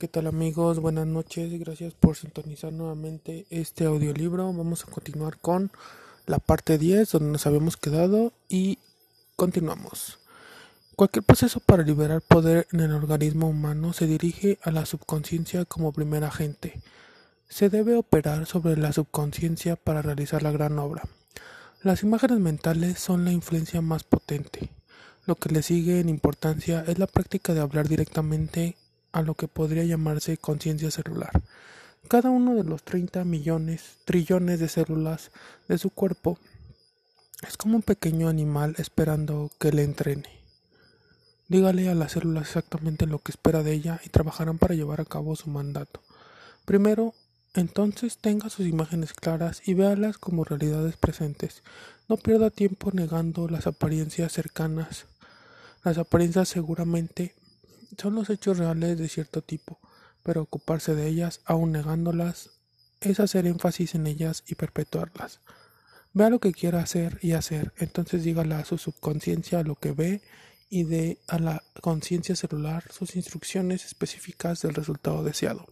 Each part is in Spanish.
¿Qué tal amigos? Buenas noches, gracias por sintonizar nuevamente este audiolibro. Vamos a continuar con la parte 10 donde nos habíamos quedado y continuamos. Cualquier proceso para liberar poder en el organismo humano se dirige a la subconsciencia como primer agente. Se debe operar sobre la subconsciencia para realizar la gran obra. Las imágenes mentales son la influencia más potente. Lo que le sigue en importancia es la práctica de hablar directamente a lo que podría llamarse conciencia celular. Cada uno de los 30 millones, trillones de células de su cuerpo es como un pequeño animal esperando que le entrene. Dígale a las células exactamente lo que espera de ella y trabajarán para llevar a cabo su mandato. Primero, entonces tenga sus imágenes claras y véalas como realidades presentes. No pierda tiempo negando las apariencias cercanas. Las apariencias seguramente son los hechos reales de cierto tipo, pero ocuparse de ellas, aun negándolas, es hacer énfasis en ellas y perpetuarlas. Vea lo que quiera hacer y hacer, entonces dígale a su subconsciencia lo que ve y dé a la conciencia celular sus instrucciones específicas del resultado deseado.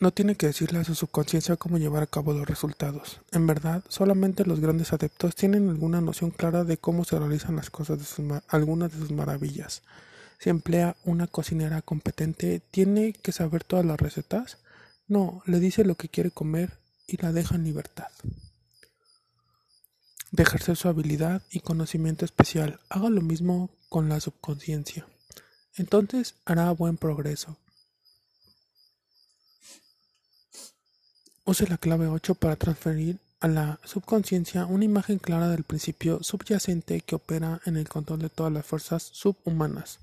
No tiene que decirle a su subconsciencia cómo llevar a cabo los resultados. En verdad, solamente los grandes adeptos tienen alguna noción clara de cómo se realizan las cosas algunas de sus maravillas. Si emplea una cocinera competente, ¿tiene que saber todas las recetas? No, le dice lo que quiere comer y la deja en libertad. De ejercer su habilidad y conocimiento especial, haga lo mismo con la subconsciencia. Entonces hará buen progreso. Use la clave 8 para transferir a la subconsciencia una imagen clara del principio subyacente que opera en el control de todas las fuerzas subhumanas.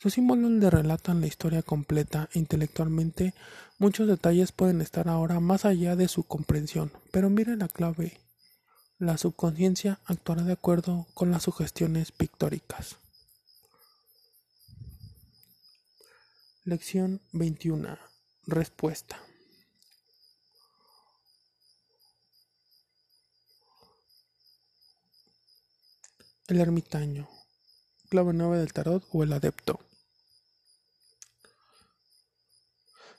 Sus símbolos le relatan la historia completa e intelectualmente muchos detalles pueden estar ahora más allá de su comprensión, pero mire la clave. La subconsciencia actuará de acuerdo con las sugestiones pictóricas. Lección 21. Respuesta. El ermitaño, clave 9 del tarot o el adepto.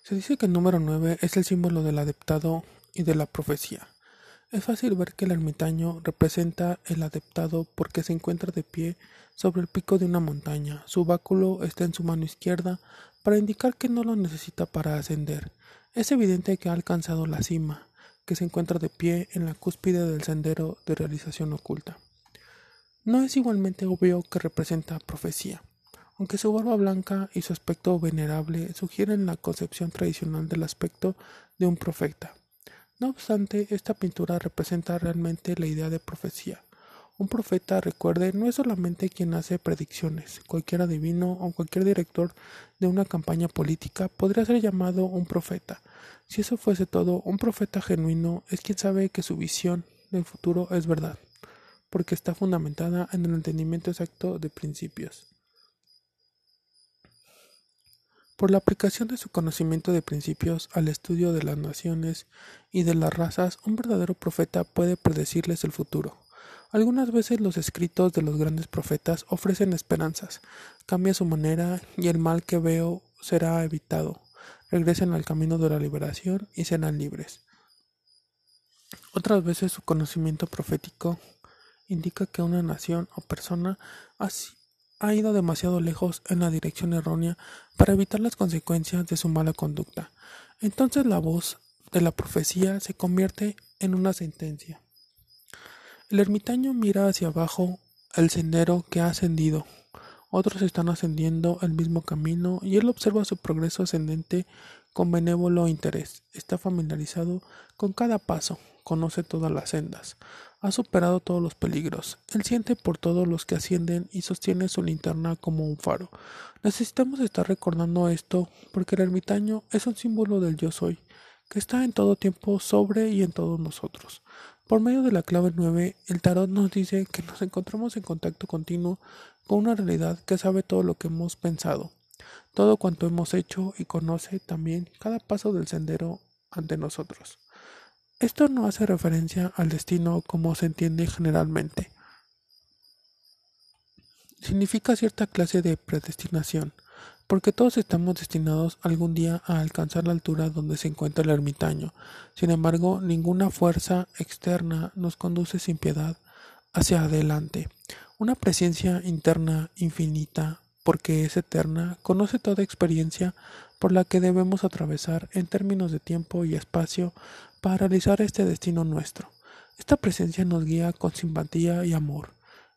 Se dice que el número 9 es el símbolo del adeptado y de la profecía. Es fácil ver que el ermitaño representa el adeptado porque se encuentra de pie sobre el pico de una montaña. Su báculo está en su mano izquierda para indicar que no lo necesita para ascender. Es evidente que ha alcanzado la cima, que se encuentra de pie en la cúspide del sendero de realización oculta. No es igualmente obvio que representa profecía, aunque su barba blanca y su aspecto venerable sugieren la concepción tradicional del aspecto de un profeta. No obstante, esta pintura representa realmente la idea de profecía. Un profeta, recuerde, no es solamente quien hace predicciones. Cualquier adivino o cualquier director de una campaña política podría ser llamado un profeta. Si eso fuese todo, un profeta genuino es quien sabe que su visión del futuro es verdad porque está fundamentada en el entendimiento exacto de principios. Por la aplicación de su conocimiento de principios al estudio de las naciones y de las razas, un verdadero profeta puede predecirles el futuro. Algunas veces los escritos de los grandes profetas ofrecen esperanzas, cambia su manera y el mal que veo será evitado. Regresen al camino de la liberación y serán libres. Otras veces su conocimiento profético indica que una nación o persona ha ido demasiado lejos en la dirección errónea para evitar las consecuencias de su mala conducta. Entonces la voz de la profecía se convierte en una sentencia. El ermitaño mira hacia abajo el sendero que ha ascendido. Otros están ascendiendo el mismo camino y él observa su progreso ascendente con benévolo interés. Está familiarizado con cada paso, conoce todas las sendas, ha superado todos los peligros. Él siente por todos los que ascienden y sostiene su linterna como un faro. Necesitamos estar recordando esto porque el ermitaño es un símbolo del yo soy, que está en todo tiempo sobre y en todos nosotros. Por medio de la clave 9, el tarot nos dice que nos encontramos en contacto continuo con una realidad que sabe todo lo que hemos pensado, todo cuanto hemos hecho y conoce también cada paso del sendero ante nosotros. Esto no hace referencia al destino como se entiende generalmente. Significa cierta clase de predestinación. porque todos estamos destinados algún día a alcanzar la altura donde se encuentra el ermitaño. Sin embargo, ninguna fuerza externa nos conduce sin piedad hacia adelante. Una presencia interna infinita, porque es eterna, conoce toda experiencia por la que debemos atravesar en términos de tiempo y espacio para realizar este destino nuestro. Esta presencia nos guía con simpatía y amor.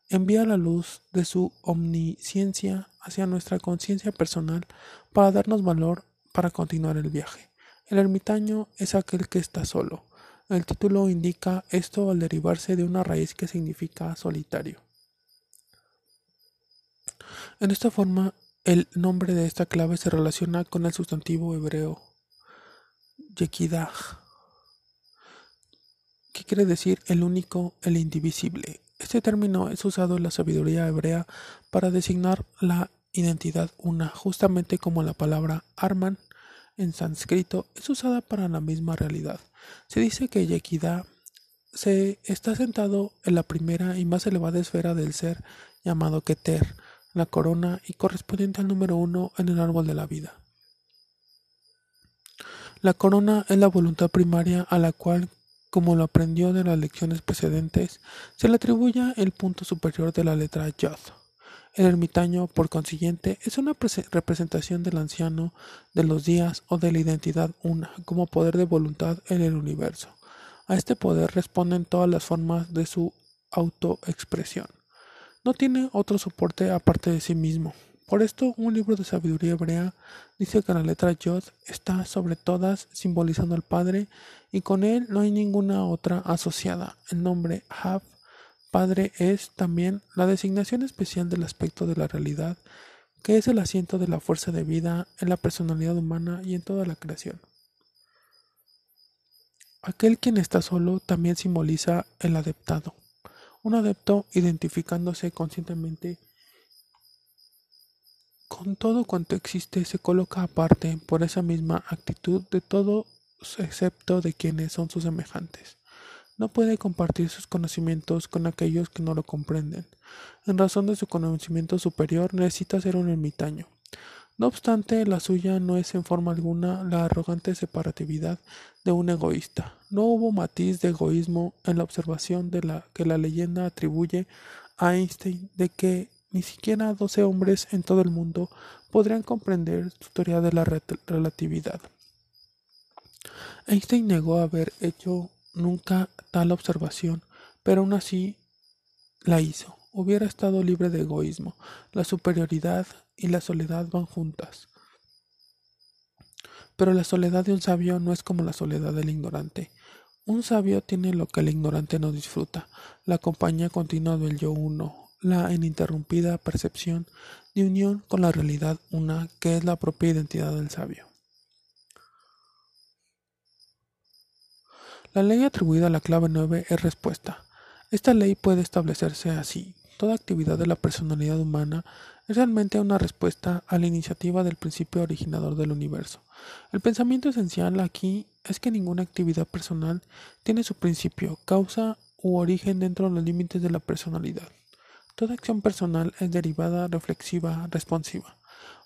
Envía la luz de su omnisciencia hacia nuestra conciencia personal para darnos valor para continuar el viaje. El ermitaño es aquel que está solo. El título indica esto al derivarse de una raíz que significa solitario. En esta forma, el nombre de esta clave se relaciona con el sustantivo hebreo Yekidah, que quiere decir el único, el indivisible. Este término es usado en la sabiduría hebrea para designar la identidad una, justamente como la palabra Arman en sánscrito es usada para la misma realidad. Se dice que Yekidah se está sentado en la primera y más elevada esfera del ser llamado Keter, la corona y correspondiente al número uno en el árbol de la vida. La corona es la voluntad primaria a la cual como lo aprendió de las lecciones precedentes, se le atribuye el punto superior de la letra Yod. El ermitaño, por consiguiente, es una representación del anciano de los días o de la identidad una, como poder de voluntad en el universo. A este poder responden todas las formas de su autoexpresión. No tiene otro soporte aparte de sí mismo. Por esto, un libro de sabiduría hebrea dice que la letra Yod está sobre todas, simbolizando al Padre, y con él no hay ninguna otra asociada. El nombre Hav, Padre, es también la designación especial del aspecto de la realidad, que es el asiento de la fuerza de vida en la personalidad humana y en toda la creación. Aquel quien está solo también simboliza el adeptado. Un adepto identificándose conscientemente con todo cuanto existe se coloca aparte por esa misma actitud de todos excepto de quienes son sus semejantes. No puede compartir sus conocimientos con aquellos que no lo comprenden. En razón de su conocimiento superior necesita ser un ermitaño. No obstante, la suya no es en forma alguna la arrogante separatividad de un egoísta. No hubo matiz de egoísmo en la observación de la que la leyenda atribuye a Einstein de que ni siquiera doce hombres en todo el mundo podrían comprender su teoría de la relatividad. Einstein negó haber hecho nunca tal observación, pero aún así la hizo. Hubiera estado libre de egoísmo. La superioridad y la soledad van juntas. Pero la soledad de un sabio no es como la soledad del ignorante. Un sabio tiene lo que el ignorante no disfruta, la compañía continua del yo uno, la ininterrumpida percepción de unión con la realidad una que es la propia identidad del sabio. La ley atribuida a la clave 9 es respuesta. Esta ley puede establecerse así. Toda actividad de la personalidad humana es realmente una respuesta a la iniciativa del principio originador del universo. El pensamiento esencial aquí es que ninguna actividad personal tiene su principio, causa u origen dentro de los límites de la personalidad. Toda acción personal es derivada, reflexiva, responsiva.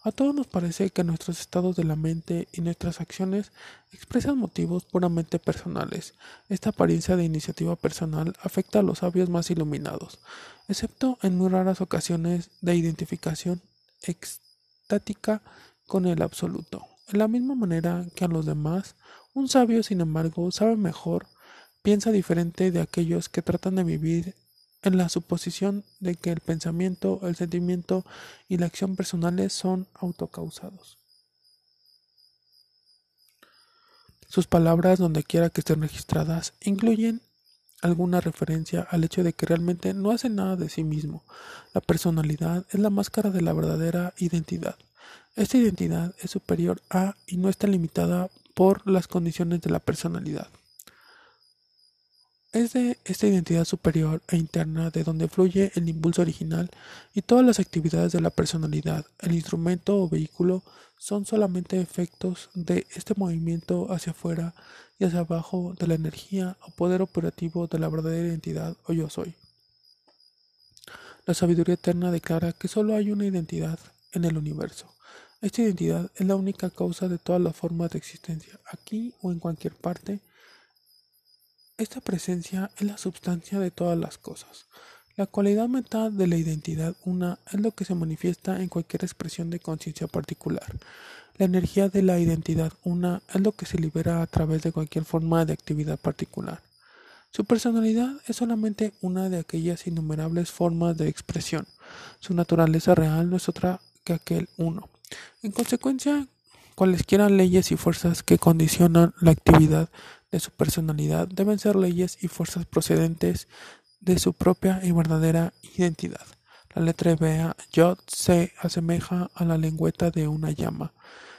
A todos nos parece que nuestros estados de la mente y nuestras acciones expresan motivos puramente personales. Esta apariencia de iniciativa personal afecta a los sabios más iluminados, excepto en muy raras ocasiones de identificación extática con el absoluto. En la misma manera que a los demás, un sabio, sin embargo, sabe mejor, piensa diferente de aquellos que tratan de vivir en la suposición de que el pensamiento, el sentimiento y la acción personales son autocausados. Sus palabras, donde quiera que estén registradas, incluyen alguna referencia al hecho de que realmente no hace nada de sí mismo. La personalidad es la máscara de la verdadera identidad. Esta identidad es superior a y no está limitada por las condiciones de la personalidad. Es de esta identidad superior e interna de donde fluye el impulso original y todas las actividades de la personalidad. El instrumento o vehículo son solamente efectos de este movimiento hacia afuera y hacia abajo de la energía o poder operativo de la verdadera identidad o yo soy. La sabiduría eterna declara que solo hay una identidad en el universo. Esta identidad es la única causa de todas las formas de existencia, aquí o en cualquier parte. Esta presencia es la sustancia de todas las cosas. La cualidad mental de la identidad una es lo que se manifiesta en cualquier expresión de conciencia particular. La energía de la identidad una es lo que se libera a través de cualquier forma de actividad particular. Su personalidad es solamente una de aquellas innumerables formas de expresión. Su naturaleza real no es otra que aquel uno. En consecuencia, cualesquiera leyes y fuerzas que condicionan la actividad de su personalidad deben ser leyes y fuerzas procedentes de su propia y verdadera identidad. La letra hebrea Yod se asemeja a la lengüeta de una llama.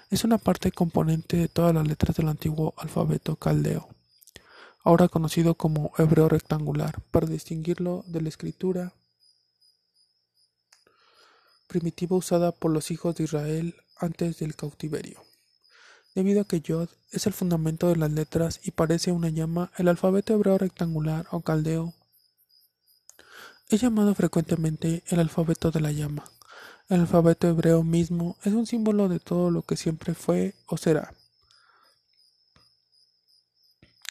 Es una parte componente de todas las letras del antiguo alfabeto caldeo, ahora conocido como hebreo rectangular, para distinguirlo de la escritura primitiva usada por los hijos de Israel antes del cautiverio. Debido a que Yod es el fundamento de las letras y parece una llama, el alfabeto hebreo rectangular o caldeo es llamado frecuentemente el alfabeto de la llama. El alfabeto hebreo mismo es un símbolo de todo lo que siempre fue o será.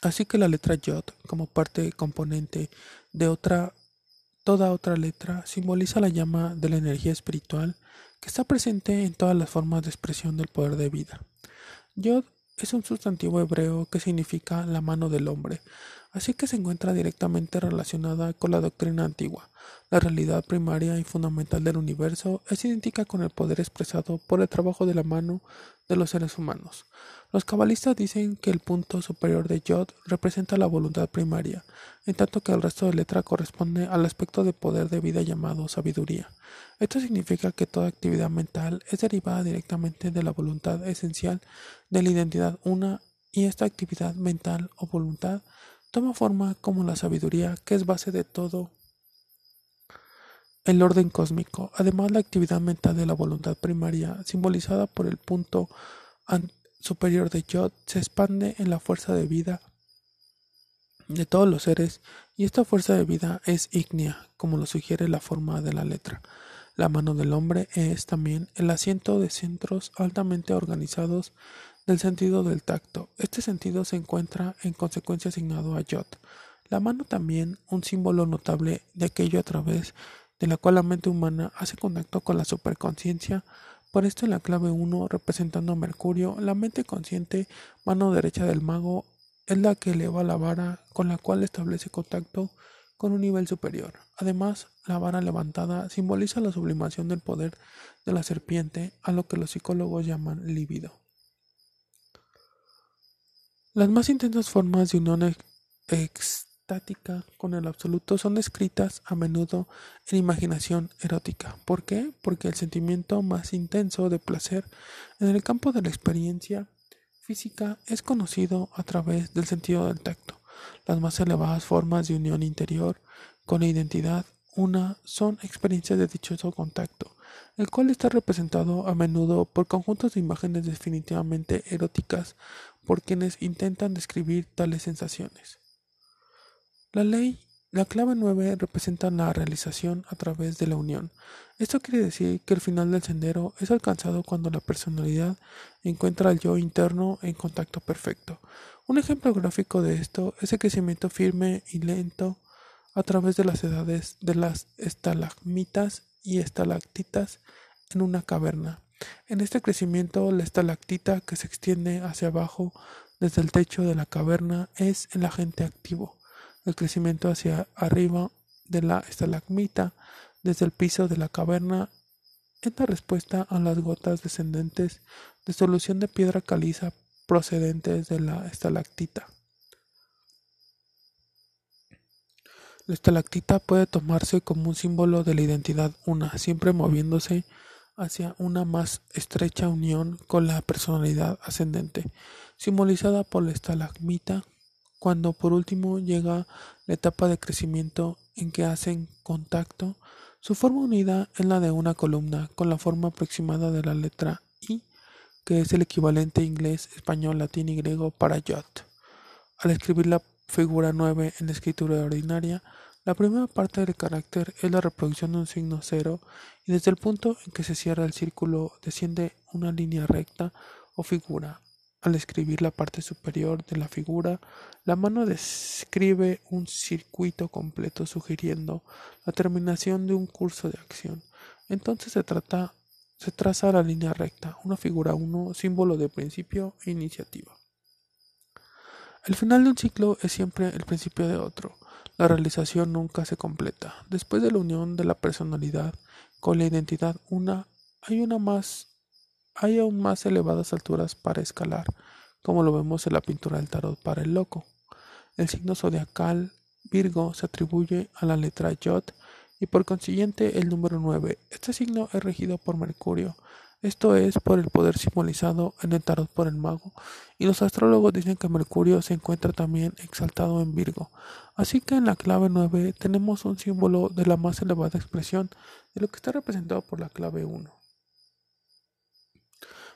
Así que la letra Yod, como parte componente de otra, toda otra letra, simboliza la llama de la energía espiritual que está presente en todas las formas de expresión del poder de vida. Yod es un sustantivo hebreo que significa la mano del hombre, así que se encuentra directamente relacionada con la doctrina antigua. La realidad primaria y fundamental del universo es idéntica con el poder expresado por el trabajo de la mano de los seres humanos. Los cabalistas dicen que el punto superior de Yod representa la voluntad primaria, en tanto que el resto de letra corresponde al aspecto de poder de vida llamado sabiduría. Esto significa que toda actividad mental es derivada directamente de la voluntad esencial de la identidad una y esta actividad mental o voluntad toma forma como la sabiduría que es base de todo el orden cósmico. Además, la actividad mental de la voluntad primaria, simbolizada por el punto superior de Yod, se expande en la fuerza de vida de todos los seres y esta fuerza de vida es ígnea, como lo sugiere la forma de la letra. La mano del hombre es también el asiento de centros altamente organizados del sentido del tacto. Este sentido se encuentra en consecuencia asignado a Yod. La mano también un símbolo notable de aquello a través de la cual la mente humana hace contacto con la superconciencia. Por esto en la clave 1 representando a Mercurio, la mente consciente, mano derecha del mago, es la que eleva la vara con la cual establece contacto con un nivel superior. Además, la vara levantada simboliza la sublimación del poder de la serpiente, a lo que los psicólogos llaman líbido. Las más intensas formas de unión extática con el absoluto son descritas a menudo en imaginación erótica. ¿Por qué? Porque el sentimiento más intenso de placer en el campo de la experiencia física es conocido a través del sentido del tacto. Las más elevadas formas de unión interior con la identidad una son experiencias de dichoso contacto, el cual está representado a menudo por conjuntos de imágenes definitivamente eróticas por quienes intentan describir tales sensaciones. La ley, la clave 9 representa la realización a través de la unión. Esto quiere decir que el final del sendero es alcanzado cuando la personalidad encuentra al yo interno en contacto perfecto. Un ejemplo gráfico de esto es el crecimiento firme y lento a través de las edades de las estalagmitas y estalactitas en una caverna. En este crecimiento, la estalactita que se extiende hacia abajo desde el techo de la caverna es el agente activo. El crecimiento hacia arriba de la estalagmita desde el piso de la caverna es la respuesta a las gotas descendentes de solución de piedra caliza procedentes de la estalactita. La estalactita puede tomarse como un símbolo de la identidad una, siempre moviéndose hacia una más estrecha unión con la personalidad ascendente, simbolizada por la estalagmita, cuando por último llega la etapa de crecimiento en que hacen contacto, su forma unida es la de una columna con la forma aproximada de la letra I, que es el equivalente inglés, español, latín y griego para yod. Al escribir la figura 9 en escritura ordinaria, la primera parte del carácter es la reproducción de un signo cero y desde el punto en que se cierra el círculo desciende una línea recta o figura. Al escribir la parte superior de la figura, la mano describe un circuito completo sugiriendo la terminación de un curso de acción. Entonces se traza la línea recta, una figura 1, símbolo de principio e iniciativa. El final de un ciclo es siempre el principio de otro. La realización nunca se completa. Después de la unión de la personalidad con la identidad una, hay una más hay aún más elevadas alturas para escalar, como lo vemos en la pintura del tarot para el loco. El signo zodiacal Virgo se atribuye a la letra Yod y por consiguiente el número 9. Este signo es regido por Mercurio, esto es por el poder simbolizado en el tarot por el mago, y los astrólogos dicen que Mercurio se encuentra también exaltado en Virgo. Así que en la clave 9 tenemos un símbolo de la más elevada expresión de lo que está representado por la clave 1.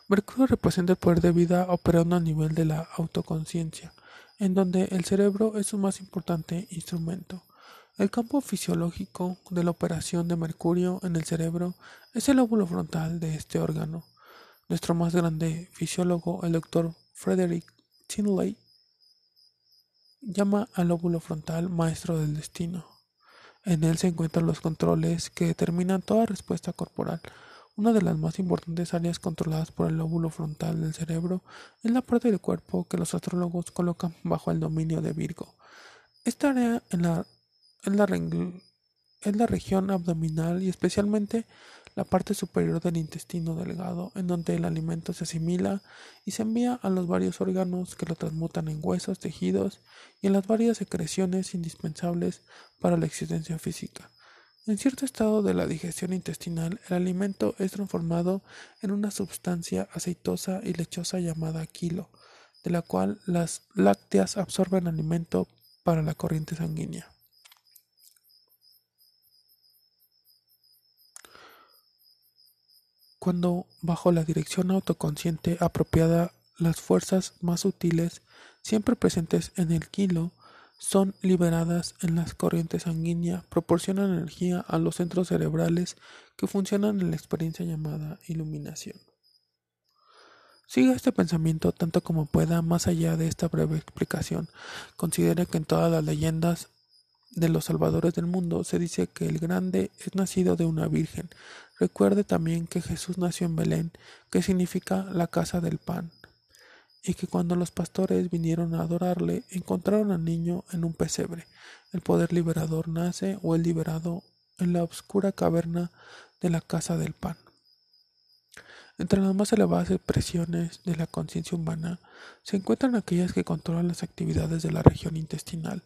Mercurio representa el poder de vida operando a nivel de la autoconciencia, en donde el cerebro es su más importante instrumento. El campo fisiológico de la operación de mercurio en el cerebro es el lóbulo frontal de este órgano. Nuestro más grande fisiólogo, el doctor Frederick Tinley, llama al lóbulo frontal maestro del destino. En él se encuentran los controles que determinan toda respuesta corporal, una de las más importantes áreas controladas por el lóbulo frontal del cerebro es la parte del cuerpo que los astrólogos colocan bajo el dominio de Virgo. Esta área en la, la región abdominal y especialmente la parte superior del intestino delgado, en donde el alimento se asimila y se envía a los varios órganos que lo transmutan en huesos, tejidos y en las varias secreciones indispensables para la existencia física. En cierto estado de la digestión intestinal, el alimento es transformado en una sustancia aceitosa y lechosa llamada quilo, de la cual las lácteas absorben alimento para la corriente sanguínea. Cuando, bajo la dirección autoconsciente apropiada, las fuerzas más sutiles, siempre presentes en el kilo, son liberadas en las corrientes sanguíneas, proporcionan energía a los centros cerebrales que funcionan en la experiencia llamada iluminación. Siga este pensamiento tanto como pueda más allá de esta breve explicación. Considere que en todas las leyendas de los salvadores del mundo se dice que el grande es nacido de una virgen. Recuerde también que Jesús nació en Belén, que significa la casa del pan y que cuando los pastores vinieron a adorarle, encontraron al niño en un pesebre. El poder liberador nace o el liberado en la oscura caverna de la casa del pan. Entre las más elevadas expresiones de la conciencia humana se encuentran aquellas que controlan las actividades de la región intestinal.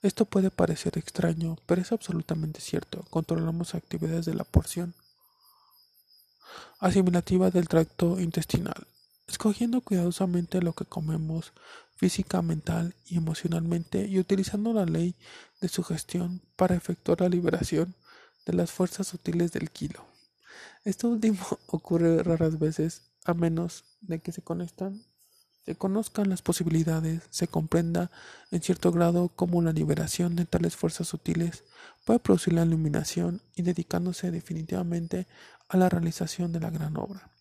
Esto puede parecer extraño, pero es absolutamente cierto. Controlamos actividades de la porción asimilativa del tracto intestinal, escogiendo cuidadosamente lo que comemos física, mental y emocionalmente y utilizando la ley de sugestión para efectuar la liberación de las fuerzas sutiles del kilo. Esto último ocurre raras veces a menos de que se conectan, se conozcan las posibilidades, se comprenda en cierto grado cómo la liberación de tales fuerzas sutiles puede producir la iluminación y dedicándose definitivamente a la realización de la gran obra.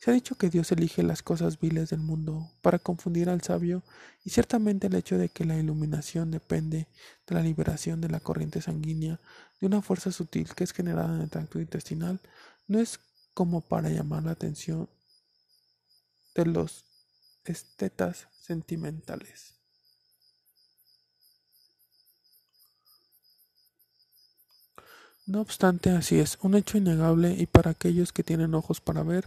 Se ha dicho que Dios elige las cosas viles del mundo para confundir al sabio y ciertamente el hecho de que la iluminación depende de la liberación de la corriente sanguínea de una fuerza sutil que es generada en el tracto intestinal no es como para llamar la atención de los estetas sentimentales. No obstante, así es, un hecho innegable y para aquellos que tienen ojos para ver,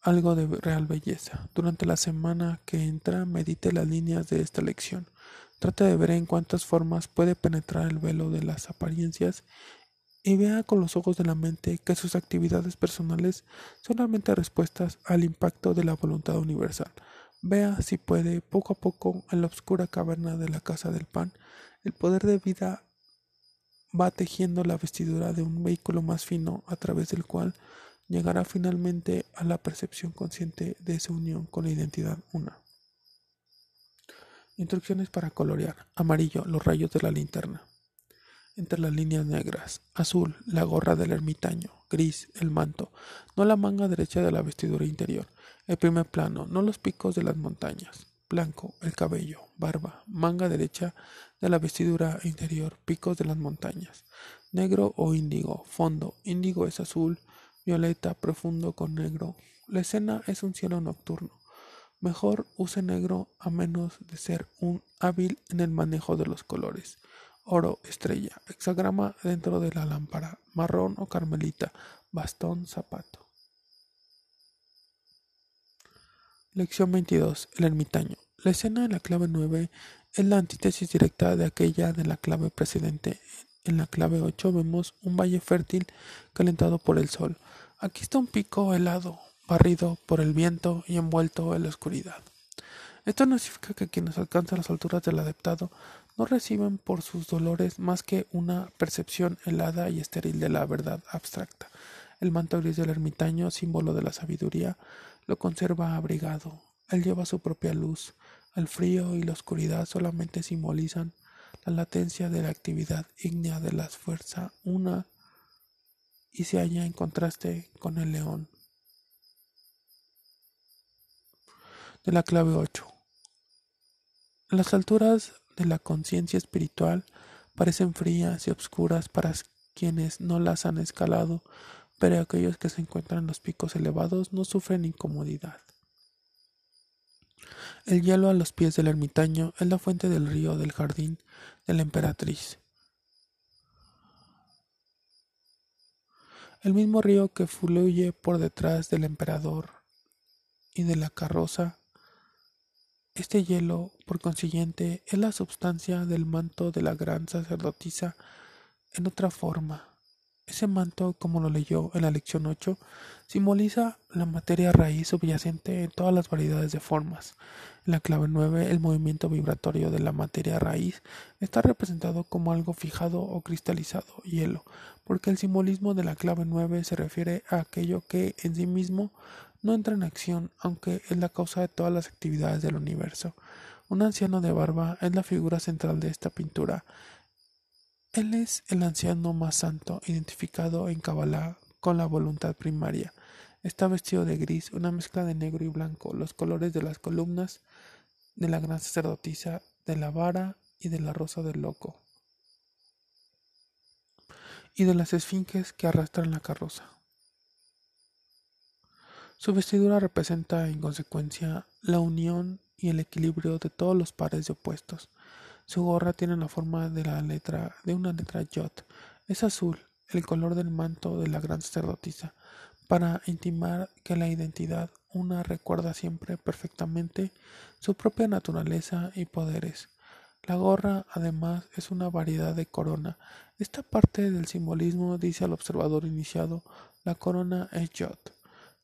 algo de real belleza. Durante la semana que entra, medite las líneas de esta lección. Trate de ver en cuántas formas puede penetrar el velo de las apariencias y vea con los ojos de la mente que sus actividades personales son solamente respuestas al impacto de la voluntad universal. Vea si puede, poco a poco, en la oscura caverna de la casa del pan, el poder de vida va tejiendo la vestidura de un vehículo más fino a través del cual llegará finalmente a la percepción consciente de esa unión con la identidad una. Instrucciones para colorear. Amarillo, los rayos de la linterna. Entre las líneas negras. Azul, la gorra del ermitaño. Gris, el manto, no la manga derecha de la vestidura interior. El primer plano, no los picos de las montañas. Blanco, el cabello, barba, manga derecha de la vestidura interior, picos de las montañas. Negro o índigo, fondo, índigo es azul, violeta, profundo con negro. La escena es un cielo nocturno. Mejor use negro a menos de ser un hábil en el manejo de los colores. Oro, estrella, hexagrama dentro de la lámpara, marrón o carmelita, bastón, zapato. Lección 22. El ermitaño. La escena de la clave 9 es la antítesis directa de aquella de la clave precedente. En la clave 8 vemos un valle fértil calentado por el sol. Aquí está un pico helado, barrido por el viento y envuelto en la oscuridad. Esto no significa que quienes alcanzan las alturas del adeptado no reciben por sus dolores más que una percepción helada y estéril de la verdad abstracta. El manto gris del ermitaño, símbolo de la sabiduría, lo conserva abrigado. Él lleva su propia luz. El frío y la oscuridad solamente simbolizan la latencia de la actividad ígnea de la fuerza una y se halla en contraste con el león. De la clave 8. Las alturas de la conciencia espiritual parecen frías y obscuras para quienes no las han escalado, pero aquellos que se encuentran en los picos elevados no sufren incomodidad. El hielo a los pies del ermitaño es la fuente del río del jardín de la emperatriz. El mismo río que fluye por detrás del emperador y de la carroza. Este hielo, por consiguiente, es la substancia del manto de la gran sacerdotisa en otra forma. Ese manto, como lo leyó en la lección 8, simboliza la materia raíz subyacente en todas las variedades de formas. En la clave 9, el movimiento vibratorio de la materia raíz está representado como algo fijado o cristalizado, hielo, porque el simbolismo de la clave 9 se refiere a aquello que en sí mismo no entra en acción, aunque es la causa de todas las actividades del universo. Un anciano de barba es la figura central de esta pintura. Él es el anciano más santo, identificado en Kabbalah con la voluntad primaria. Está vestido de gris, una mezcla de negro y blanco, los colores de las columnas de la gran sacerdotisa, de la vara y de la rosa del loco, y de las esfinges que arrastran la carroza. Su vestidura representa, en consecuencia, la unión y el equilibrio de todos los pares de opuestos. Su gorra tiene la forma de la letra de una letra yot. Es azul, el color del manto de la gran sacerdotisa, para intimar que la identidad una recuerda siempre perfectamente su propia naturaleza y poderes. La gorra, además, es una variedad de corona. Esta parte del simbolismo dice al observador iniciado, la corona es Yot.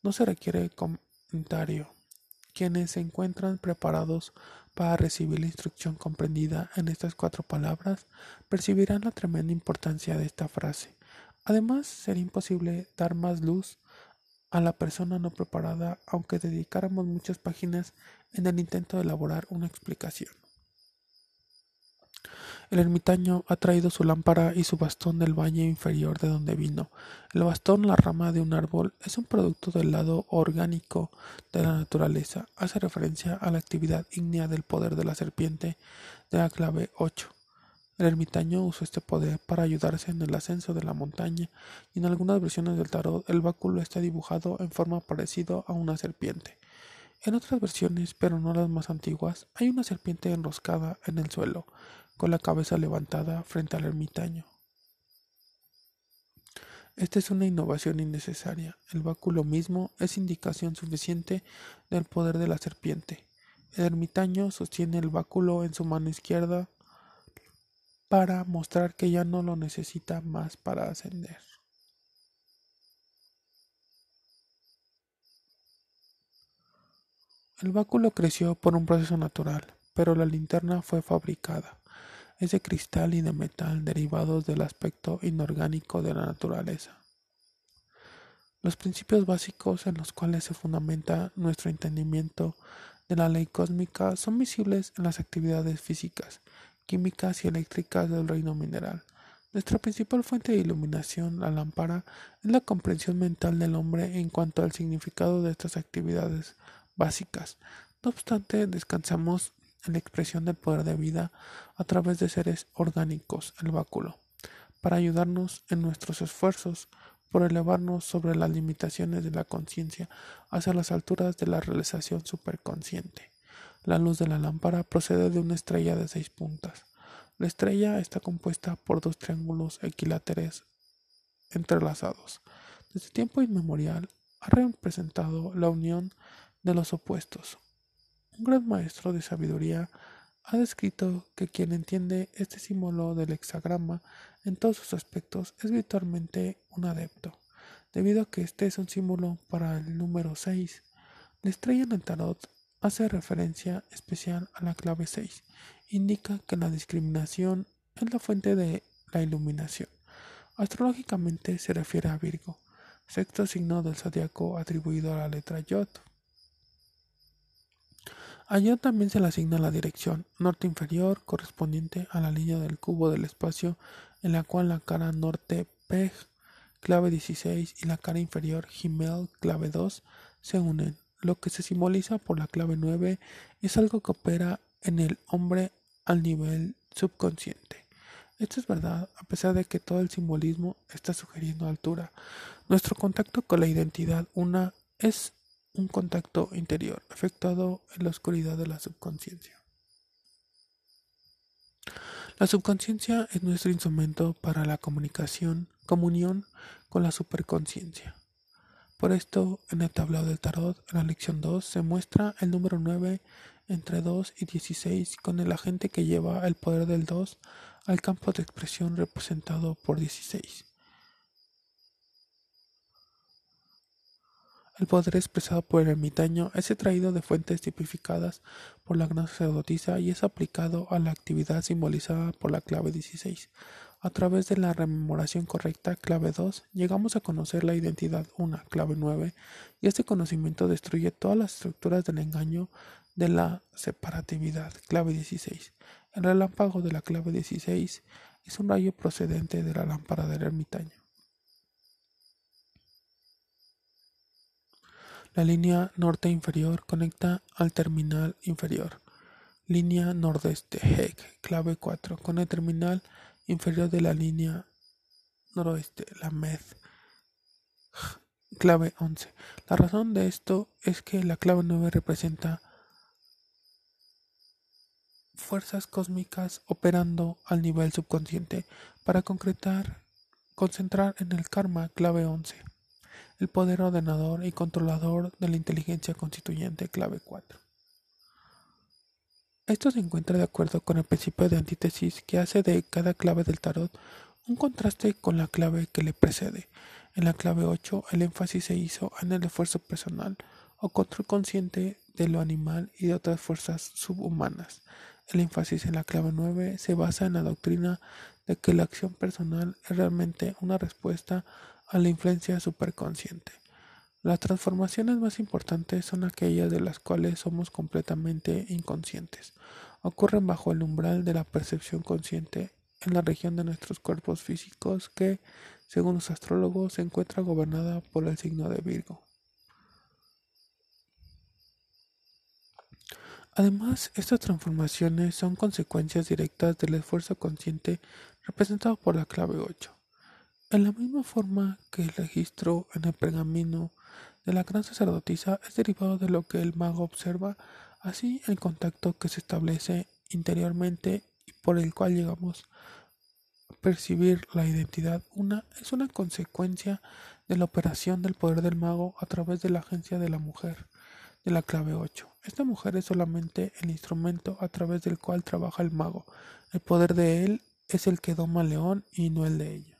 No se requiere comentario. Quienes se encuentran preparados para recibir la instrucción comprendida en estas cuatro palabras percibirán la tremenda importancia de esta frase. Además, sería imposible dar más luz a la persona no preparada, aunque dedicáramos muchas páginas en el intento de elaborar una explicación. El ermitaño ha traído su lámpara y su bastón del valle inferior de donde vino. El bastón, la rama de un árbol, es un producto del lado orgánico de la naturaleza. Hace referencia a la actividad ígnea del poder de la serpiente de la clave 8. El ermitaño usó este poder para ayudarse en el ascenso de la montaña, y en algunas versiones del tarot el báculo está dibujado en forma parecida a una serpiente. En otras versiones, pero no las más antiguas, hay una serpiente enroscada en el suelo, con la cabeza levantada frente al ermitaño. Esta es una innovación innecesaria. El báculo mismo es indicación suficiente del poder de la serpiente. El ermitaño sostiene el báculo en su mano izquierda para mostrar que ya no lo necesita más para ascender. El báculo creció por un proceso natural, pero la linterna fue fabricada. Es de cristal y de metal derivados del aspecto inorgánico de la naturaleza. Los principios básicos en los cuales se fundamenta nuestro entendimiento de la ley cósmica son visibles en las actividades físicas químicas y eléctricas del reino mineral. Nuestra principal fuente de iluminación, la lámpara, es la comprensión mental del hombre en cuanto al significado de estas actividades básicas. No obstante, descansamos en la expresión del poder de vida a través de seres orgánicos, el báculo, para ayudarnos en nuestros esfuerzos por elevarnos sobre las limitaciones de la conciencia hacia las alturas de la realización superconsciente. La luz de la lámpara procede de una estrella de seis puntas. La estrella está compuesta por dos triángulos equiláteres entrelazados. Desde tiempo inmemorial ha representado la unión de los opuestos. Un gran maestro de sabiduría ha descrito que quien entiende este símbolo del hexagrama en todos sus aspectos es virtualmente un adepto, debido a que este es un símbolo para el número 6. La estrella en el tarot hace referencia especial a la clave 6. Indica que la discriminación es la fuente de la iluminación. Astrológicamente se refiere a Virgo, sexto signo del zodiaco atribuido a la letra Yod. A Yod también se le asigna la dirección norte inferior correspondiente a la línea del cubo del espacio en la cual la cara norte Peg, clave 16, y la cara inferior Gimel, clave 2, se unen. Lo que se simboliza por la clave 9 es algo que opera en el hombre al nivel subconsciente. Esto es verdad a pesar de que todo el simbolismo está sugiriendo altura. Nuestro contacto con la identidad una es un contacto interior, efectuado en la oscuridad de la subconsciencia. La subconsciencia es nuestro instrumento para la comunicación, comunión con la superconsciencia. Por esto, en el tablado del tarot, en la lección 2, se muestra el número 9 entre 2 y 16 con el agente que lleva el poder del 2 al campo de expresión representado por 16. El poder expresado por el ermitaño es extraído de fuentes tipificadas por la gran sacerdotisa y es aplicado a la actividad simbolizada por la clave 16. A través de la rememoración correcta, clave 2, llegamos a conocer la identidad 1, clave 9, y este conocimiento destruye todas las estructuras del engaño de la separatividad, clave 16. El relámpago de la clave 16 es un rayo procedente de la lámpara del ermitaño. La línea norte inferior conecta al terminal inferior. Línea nordeste, HEC, clave 4, con el terminal inferior de la línea noroeste, la MED, clave 11. La razón de esto es que la clave 9 representa fuerzas cósmicas operando al nivel subconsciente para concretar, concentrar en el karma, clave 11 el poder ordenador y controlador de la inteligencia constituyente clave 4. Esto se encuentra de acuerdo con el principio de antítesis que hace de cada clave del tarot un contraste con la clave que le precede. En la clave 8 el énfasis se hizo en el esfuerzo personal o control consciente de lo animal y de otras fuerzas subhumanas. El énfasis en la clave 9 se basa en la doctrina de que la acción personal es realmente una respuesta a la influencia superconsciente. Las transformaciones más importantes son aquellas de las cuales somos completamente inconscientes. Ocurren bajo el umbral de la percepción consciente en la región de nuestros cuerpos físicos que, según los astrólogos, se encuentra gobernada por el signo de Virgo. Además, estas transformaciones son consecuencias directas del esfuerzo consciente representado por la clave 8. En la misma forma que el registro en el pergamino de la gran sacerdotisa es derivado de lo que el mago observa, así el contacto que se establece interiormente y por el cual llegamos a percibir la identidad una es una consecuencia de la operación del poder del mago a través de la agencia de la mujer de la clave 8. Esta mujer es solamente el instrumento a través del cual trabaja el mago. El poder de él es el que doma al león y no el de ella.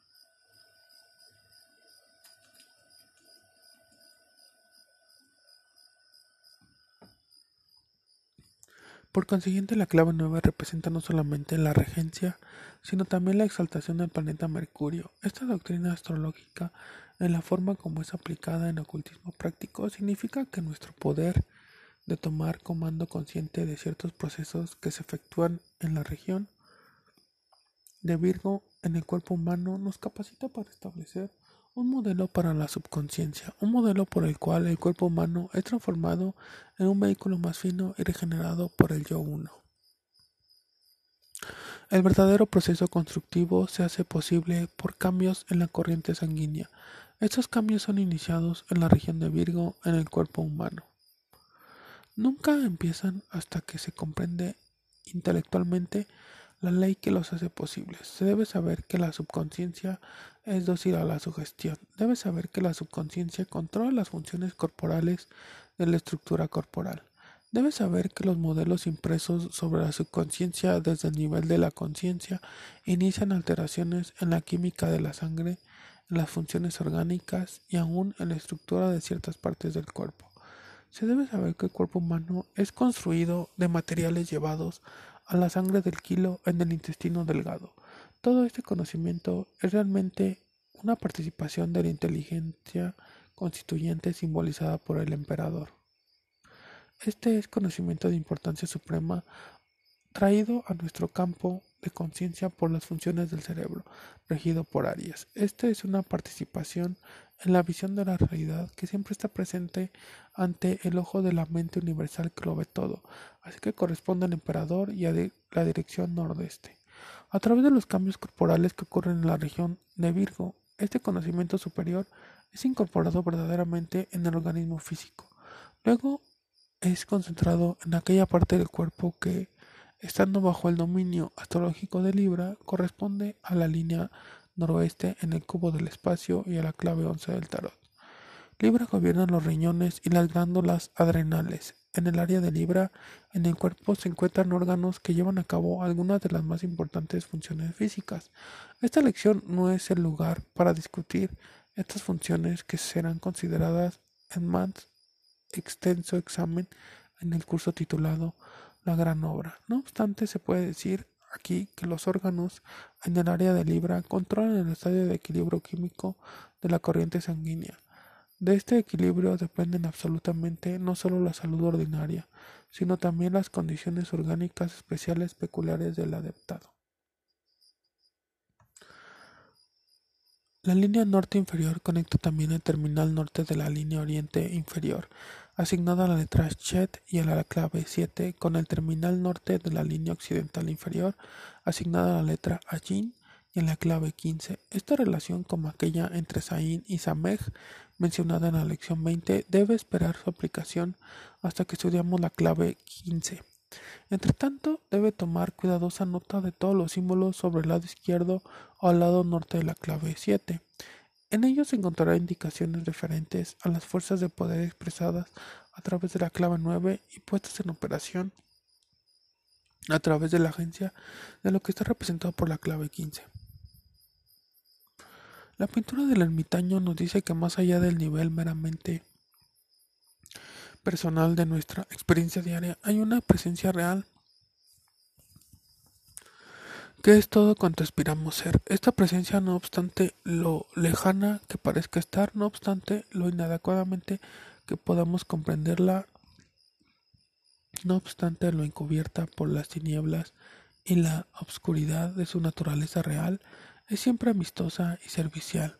Por consiguiente, la clave 9 representa no solamente la regencia, sino también la exaltación del planeta Mercurio. Esta doctrina astrológica, en la forma como es aplicada en ocultismo práctico, significa que nuestro poder de tomar comando consciente de ciertos procesos que se efectúan en la región de Virgo en el cuerpo humano nos capacita para establecer un modelo para la subconsciencia, un modelo por el cual el cuerpo humano es transformado en un vehículo más fino y regenerado por el yo uno. El verdadero proceso constructivo se hace posible por cambios en la corriente sanguínea. Estos cambios son iniciados en la región de Virgo en el cuerpo humano. Nunca empiezan hasta que se comprende intelectualmente la ley que los hace posibles. Se debe saber que la subconsciencia es dócil a la sugestión. Debe saber que la subconsciencia controla las funciones corporales de la estructura corporal. Debe saber que los modelos impresos sobre la subconsciencia desde el nivel de la conciencia inician alteraciones en la química de la sangre, en las funciones orgánicas y aún en la estructura de ciertas partes del cuerpo. Se debe saber que el cuerpo humano es construido de materiales llevados a la sangre del kilo en el intestino delgado. Todo este conocimiento es realmente una participación de la inteligencia constituyente simbolizada por el emperador. Este es conocimiento de importancia suprema traído a nuestro campo de conciencia por las funciones del cerebro, regido por Aries. Esta es una participación en la visión de la realidad que siempre está presente ante el ojo de la mente universal que lo ve todo, así que corresponde al emperador y a la dirección nordeste. A través de los cambios corporales que ocurren en la región de Virgo, este conocimiento superior es incorporado verdaderamente en el organismo físico. Luego es concentrado en aquella parte del cuerpo que estando bajo el dominio astrológico de Libra, corresponde a la línea noroeste en el cubo del espacio y a la clave 11 del tarot. Libra gobierna los riñones y las glándulas adrenales. En el área de Libra, en el cuerpo se encuentran órganos que llevan a cabo algunas de las más importantes funciones físicas. Esta lección no es el lugar para discutir estas funciones que serán consideradas en más extenso examen en el curso titulado la gran obra. No obstante, se puede decir aquí que los órganos en el área de Libra controlan el estadio de equilibrio químico de la corriente sanguínea. De este equilibrio dependen absolutamente no solo la salud ordinaria, sino también las condiciones orgánicas especiales peculiares del adeptado. La línea norte inferior conecta también el terminal norte de la línea oriente inferior, asignada a la letra Chet y la clave 7, con el terminal norte de la línea occidental inferior, asignada a la letra Ajin y la clave 15. Esta relación, como aquella entre Sain y Samej, mencionada en la lección 20, debe esperar su aplicación hasta que estudiamos la clave 15. Entre tanto, debe tomar cuidadosa nota de todos los símbolos sobre el lado izquierdo o al lado norte de la clave 7. En ellos encontrará indicaciones referentes a las fuerzas de poder expresadas a través de la clave 9 y puestas en operación a través de la agencia de lo que está representado por la clave 15. La pintura del ermitaño nos dice que más allá del nivel meramente personal de nuestra experiencia diaria hay una presencia real que es todo cuanto aspiramos ser. Esta presencia, no obstante lo lejana que parezca estar, no obstante lo inadecuadamente que podamos comprenderla, no obstante lo encubierta por las tinieblas y la obscuridad de su naturaleza real, es siempre amistosa y servicial.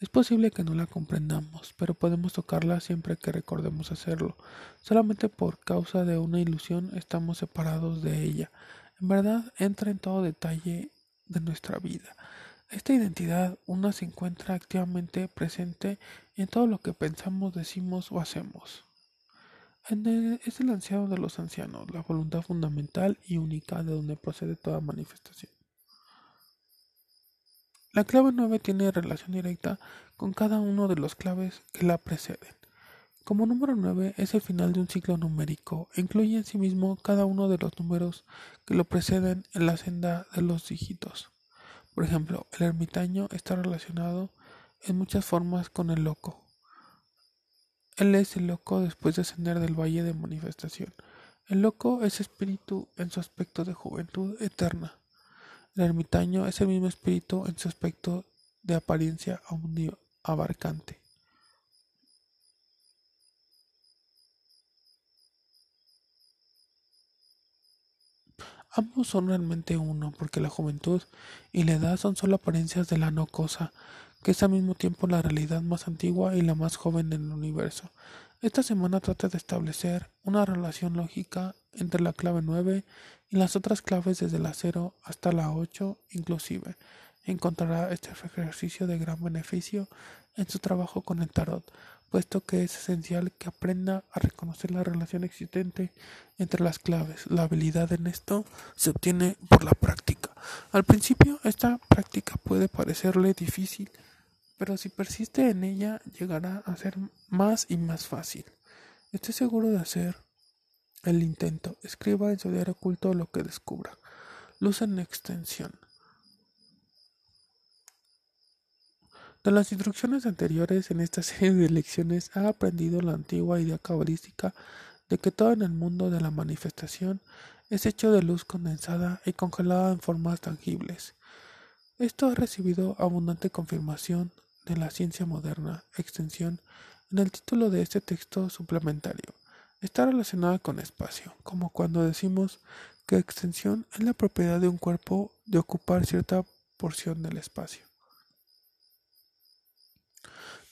Es posible que no la comprendamos, pero podemos tocarla siempre que recordemos hacerlo. Solamente por causa de una ilusión estamos separados de ella. En verdad entra en todo detalle de nuestra vida. Esta identidad una se encuentra activamente presente en todo lo que pensamos, decimos o hacemos. es el anciano de los ancianos, la voluntad fundamental y única de donde procede toda manifestación. La clave 9 tiene relación directa con cada uno de los claves que la preceden. Como número 9 es el final de un ciclo numérico incluye en sí mismo cada uno de los números que lo preceden en la senda de los dígitos. Por ejemplo, el ermitaño está relacionado en muchas formas con el loco. Él es el loco después de ascender del valle de manifestación. El loco es espíritu en su aspecto de juventud eterna. El ermitaño es el mismo espíritu en su aspecto de apariencia abarcante. Ambos son realmente uno, porque la juventud y la edad son solo apariencias de la no cosa, que es al mismo tiempo la realidad más antigua y la más joven del universo. Esta semana trata de establecer una relación lógica entre la clave 9 y las otras claves desde la 0 hasta la 8 inclusive. Encontrará este ejercicio de gran beneficio en su trabajo con el tarot, puesto que es esencial que aprenda a reconocer la relación existente entre las claves. La habilidad en esto se obtiene por la práctica. Al principio esta práctica puede parecerle difícil, pero si persiste en ella llegará a ser más y más fácil. Esté seguro de hacer el intento. Escriba en su diario oculto lo que descubra. Luz en extensión. De las instrucciones anteriores en esta serie de lecciones ha aprendido la antigua idea cabalística de que todo en el mundo de la manifestación es hecho de luz condensada y congelada en formas tangibles. Esto ha recibido abundante confirmación de la ciencia moderna, extensión, en el título de este texto suplementario. Está relacionada con espacio, como cuando decimos que extensión es la propiedad de un cuerpo de ocupar cierta porción del espacio.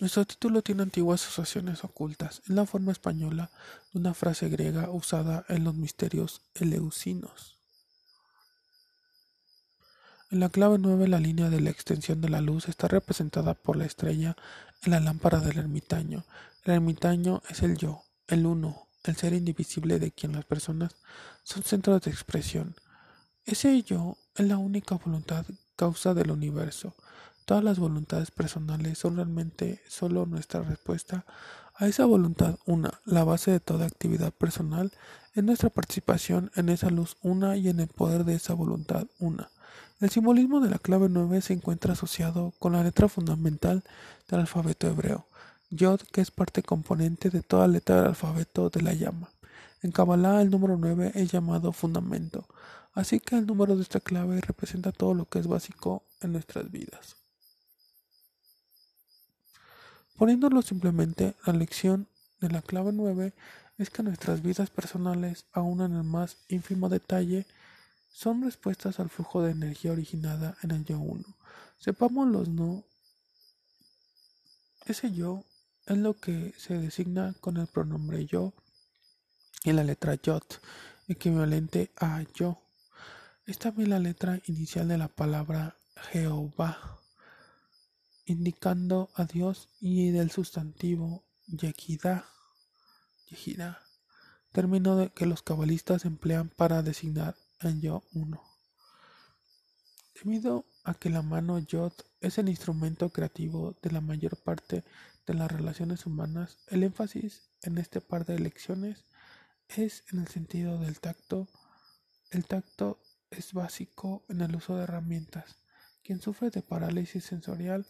Nuestro título tiene antiguas asociaciones ocultas en la forma española de una frase griega usada en los misterios eleusinos. En la clave 9 la línea de la extensión de la luz está representada por la estrella en la lámpara del ermitaño. El ermitaño es el yo, el uno, el ser indivisible de quien las personas son centros de expresión. Ese yo es la única voluntad causa del universo. Todas las voluntades personales son realmente solo nuestra respuesta a esa voluntad una. La base de toda actividad personal es nuestra participación en esa luz una y en el poder de esa voluntad una. El simbolismo de la clave 9 se encuentra asociado con la letra fundamental del alfabeto hebreo, Yod, que es parte componente de toda letra del alfabeto de la llama. En Kabbalah el número 9 es llamado fundamento, así que el número de esta clave representa todo lo que es básico en nuestras vidas. Poniéndolo simplemente, la lección de la clave 9 es que nuestras vidas personales, aún en el más ínfimo detalle, son respuestas al flujo de energía originada en el yo 1. los no. Ese yo es lo que se designa con el pronombre yo y la letra yot, equivalente a yo. Es también la letra inicial de la palabra Jehová indicando a Dios y del sustantivo Yehida, término que los cabalistas emplean para designar al yo uno. Debido a que la mano Yod es el instrumento creativo de la mayor parte de las relaciones humanas, el énfasis en este par de lecciones es en el sentido del tacto. El tacto es básico en el uso de herramientas. Quien sufre de parálisis sensorial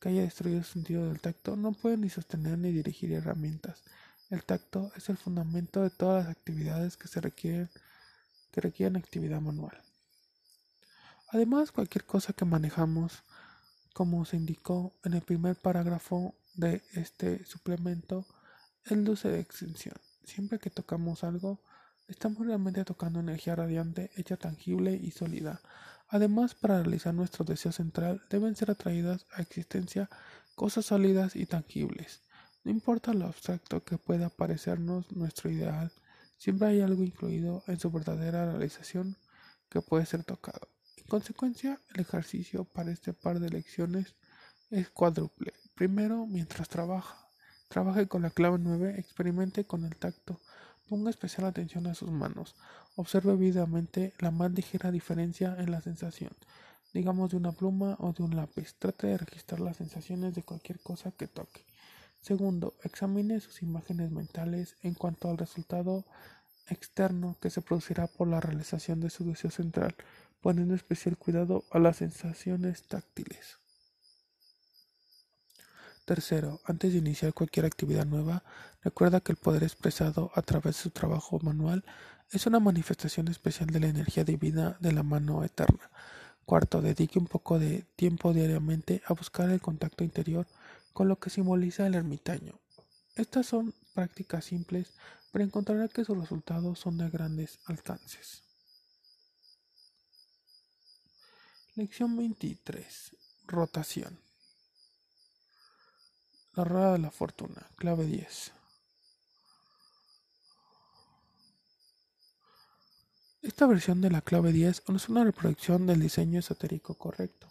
que haya destruido el sentido del tacto no puede ni sostener ni dirigir herramientas. El tacto es el fundamento de todas las actividades que se requieren que requieren actividad manual. Además, cualquier cosa que manejamos, como se indicó en el primer parágrafo de este suplemento, es luz de extensión. Siempre que tocamos algo, estamos realmente tocando energía radiante hecha tangible y sólida. Además, para realizar nuestro deseo central deben ser atraídas a existencia cosas sólidas y tangibles. No importa lo abstracto que pueda parecernos nuestro ideal, siempre hay algo incluido en su verdadera realización que puede ser tocado. En consecuencia, el ejercicio para este par de lecciones es cuádruple. Primero, mientras trabaja, trabaje con la clave 9, experimente con el tacto, ponga especial atención a sus manos, Observe vividamente la más ligera diferencia en la sensación, digamos de una pluma o de un lápiz. Trate de registrar las sensaciones de cualquier cosa que toque. Segundo, examine sus imágenes mentales en cuanto al resultado externo que se producirá por la realización de su deseo central, poniendo especial cuidado a las sensaciones táctiles. Tercero, antes de iniciar cualquier actividad nueva, recuerda que el poder expresado a través de su trabajo manual es una manifestación especial de la energía divina de la mano eterna. Cuarto, dedique un poco de tiempo diariamente a buscar el contacto interior con lo que simboliza el ermitaño. Estas son prácticas simples, pero encontrará que sus resultados son de grandes alcances. Lección 23. Rotación. La rueda de la fortuna. Clave 10. Esta versión de la clave 10 es una reproducción del diseño esotérico correcto.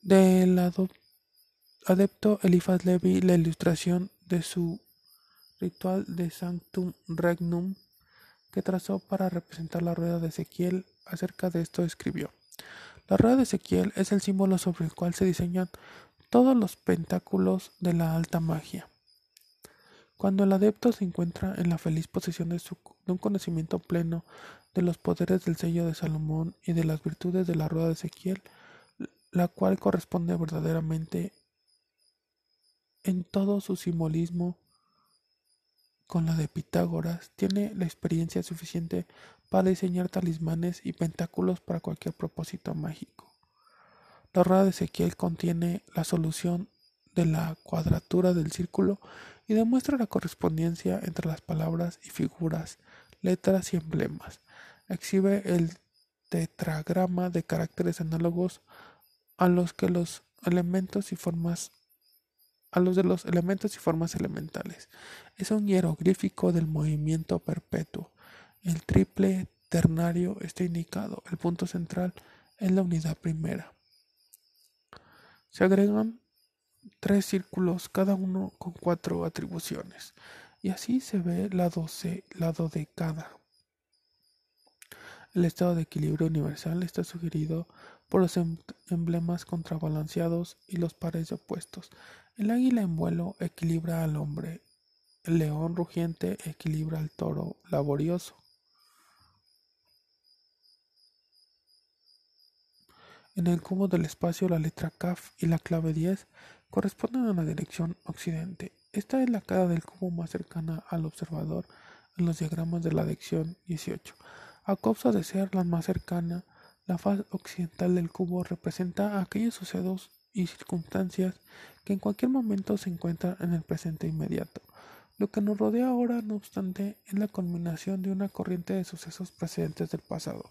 Del adepto Eliphas Levi, la ilustración de su ritual de Sanctum Regnum que trazó para representar la rueda de Ezequiel, acerca de esto escribió. La rueda de Ezequiel es el símbolo sobre el cual se diseñan todos los pentáculos de la alta magia. Cuando el adepto se encuentra en la feliz posesión de, un conocimiento pleno de los poderes del sello de Salomón y de las virtudes de la rueda de Ezequiel, la cual corresponde verdaderamente en todo su simbolismo con la de Pitágoras, tiene la experiencia suficiente para diseñar talismanes y pentáculos para cualquier propósito mágico. La rueda de Ezequiel contiene la solución de la cuadratura del círculo y demuestra la correspondencia entre las palabras y figuras, letras y emblemas. Exhibe el tetragrama de caracteres análogos a los que los elementos y formas a los de los elementos y formas elementales. Es un hieroglífico del movimiento perpetuo. El triple ternario está indicado. El punto central es la unidad primera. Se agregan tres círculos, cada uno con cuatro atribuciones. Y así se ve la doce, lado de cada. El estado de equilibrio universal está sugerido por los em-, emblemas contrabalanceados y los pares de opuestos. El águila en vuelo equilibra al hombre, el león rugiente equilibra al toro laborioso. En el cubo del espacio la letra Kaf y la clave 10 corresponden a la dirección occidente. Esta es la cara del cubo más cercana al observador en los diagramas de la lección 18. A causa de ser la más cercana, la faz occidental del cubo representa aquellos sucesos y circunstancias que en cualquier momento se encuentran en el presente inmediato. Lo que nos rodea ahora, no obstante, es la culminación de una corriente de sucesos precedentes del pasado.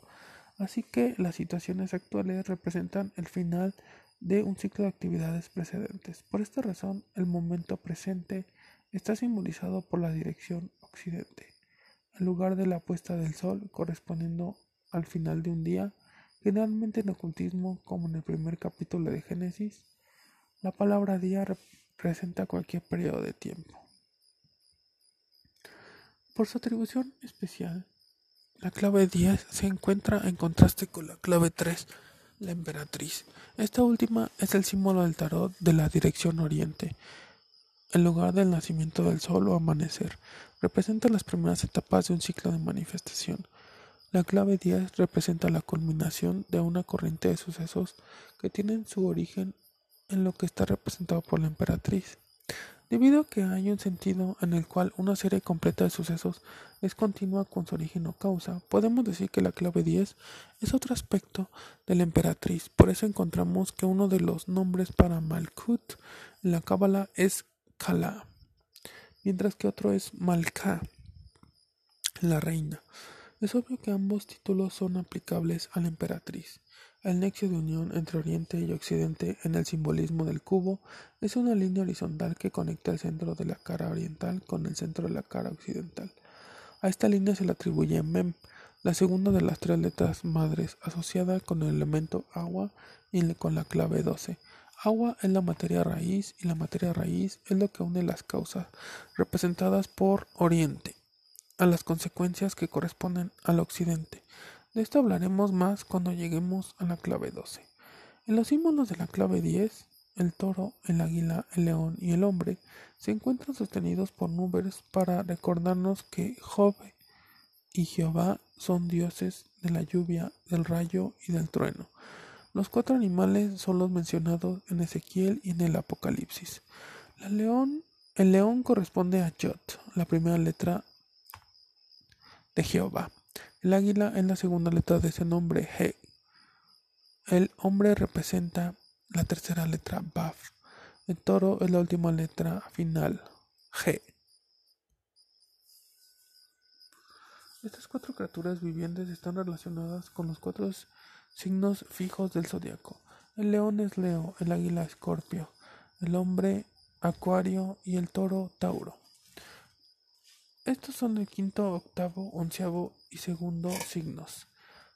Así que las situaciones actuales representan el final de un ciclo de actividades precedentes. Por esta razón, el momento presente está simbolizado por la dirección occidente, en lugar de la puesta del sol correspondiendo al final de un día Generalmente en ocultismo, como en el primer capítulo de Génesis, la palabra día representa cualquier periodo de tiempo. Por su atribución especial, la clave 10 se encuentra en contraste con la clave 3, la emperatriz. Esta última es el símbolo del tarot de la dirección oriente, en lugar del nacimiento del sol o amanecer. Representa las primeras etapas de un ciclo de manifestación. La clave 10 representa la culminación de una corriente de sucesos que tienen su origen en lo que está representado por la emperatriz. Debido a que hay un sentido en el cual una serie completa de sucesos es continua con su origen o causa, podemos decir que la clave 10 es otro aspecto de la emperatriz. Por eso encontramos que uno de los nombres para Malkut en la Cábala es Kala, mientras que otro es Malka, la reina. Es obvio que ambos títulos son aplicables a la emperatriz. El nexo de unión entre Oriente y Occidente en el simbolismo del cubo es una línea horizontal que conecta el centro de la cara oriental con el centro de la cara occidental. A esta línea se le atribuye Mem, la segunda de las tres letras madres, asociada con el elemento agua y con la clave 12. Agua es la materia raíz y la materia raíz es lo que une las causas representadas por Oriente a las consecuencias que corresponden al occidente. De esto hablaremos más cuando lleguemos a la clave 12. En los símbolos de la clave 10, el toro, el águila, el león y el hombre se encuentran sostenidos por nubes para recordarnos que Job y Jehová son dioses de la lluvia, del rayo y del trueno. Los cuatro animales son los mencionados en Ezequiel y en el Apocalipsis. León, el león corresponde a Yot, la primera letra de Jehová. El águila es la segunda letra de ese nombre, He. El hombre representa la tercera letra, Baf. El toro es la última letra final, G. Estas cuatro criaturas vivientes están relacionadas con los cuatro signos fijos del zodiaco. El león es Leo, el águila Escorpio, el hombre Acuario y el toro Tauro. Estos son el quinto, octavo, onceavo y segundo signos.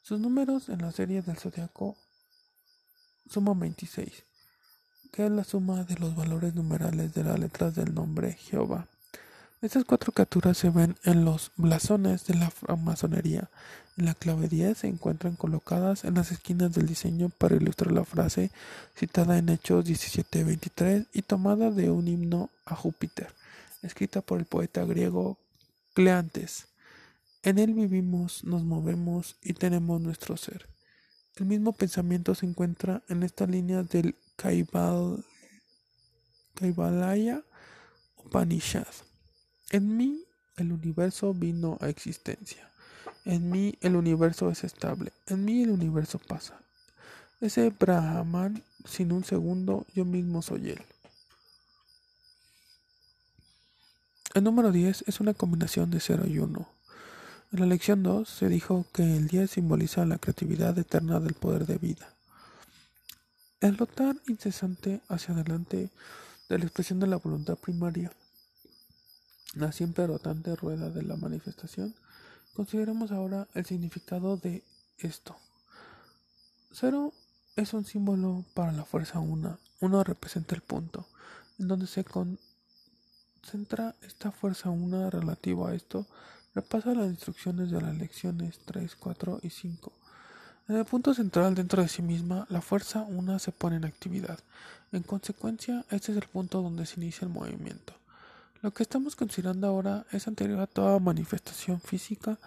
Sus números en la serie del zodiaco suman 26, que es la suma de los valores numerales de las letras del nombre Jehová. Estas cuatro capturas se ven en los blasones de la masonería. En la clave 10 se encuentran colocadas en las esquinas del diseño para ilustrar la frase citada en Hechos 17:23 y tomada de un himno a Júpiter, escrita por el poeta griego En él vivimos, nos movemos y tenemos nuestro ser. El mismo pensamiento se encuentra en esta línea del Kaivalaya Upanishad. En mí el universo vino a existencia. En mí el universo es estable. En mí el universo pasa. Ese Brahman, sin un segundo, yo mismo soy él. El número 10 es una combinación de 0 y 1. En la lección 2 se dijo que el 10 simboliza la creatividad eterna del poder de vida. El rotar incesante hacia adelante de la expresión de la voluntad primaria la siempre rotante rueda de la manifestación, consideremos ahora el significado de esto. Cero es un símbolo para la fuerza una. Uno representa el punto, en donde se concentra esta fuerza una relativa a esto. Repasa las instrucciones de las lecciones 3, 4 y 5. En el punto central dentro de sí misma, la fuerza una se pone en actividad. En consecuencia, este es el punto donde se inicia el movimiento. Lo que estamos considerando ahora es anterior a toda manifestación física,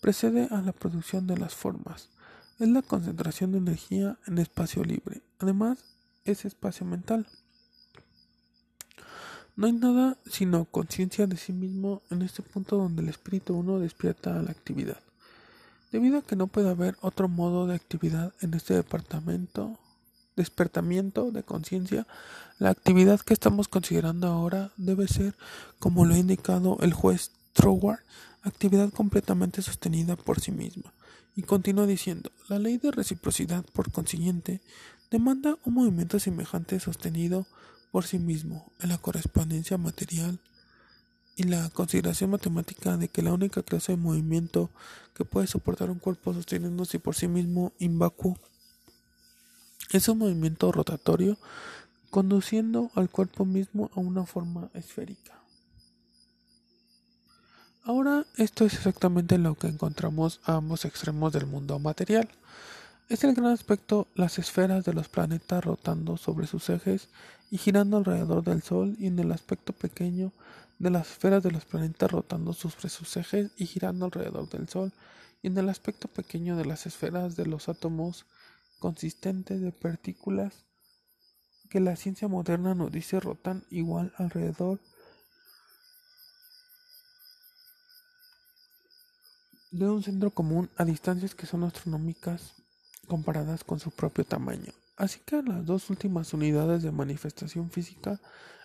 precede a la producción de las formas. Es la concentración de energía en espacio libre. Además, es espacio mental. No hay nada sino conciencia de sí mismo en este punto donde el espíritu uno despierta a la actividad. Debido a que no puede haber otro modo de actividad en este departamento, despertamiento de conciencia, la actividad que estamos considerando ahora debe ser, como lo ha indicado el juez Troward, actividad completamente sostenida por sí misma. Y continúa diciendo, la ley de reciprocidad, por consiguiente, demanda un movimiento semejante sostenido por sí mismo en la correspondencia material y la consideración matemática de que la única clase de movimiento que puede soportar un cuerpo sosteniéndose por sí mismo invacuo es un movimiento rotatorio conduciendo al cuerpo mismo a una forma esférica. Ahora esto es exactamente lo que encontramos a ambos extremos del mundo material. Es el gran aspecto las esferas de los planetas rotando sobre sus ejes y girando alrededor del Sol y en el aspecto pequeño de las esferas de los planetas rotando sobre sus ejes y girando alrededor del Sol y en el aspecto pequeño de las esferas de los átomos consistentes de partículas que la ciencia moderna nos dice rotan igual alrededor de un centro común a distancias que son astronómicas comparadas con su propio tamaño. Así que las dos últimas unidades de manifestación física,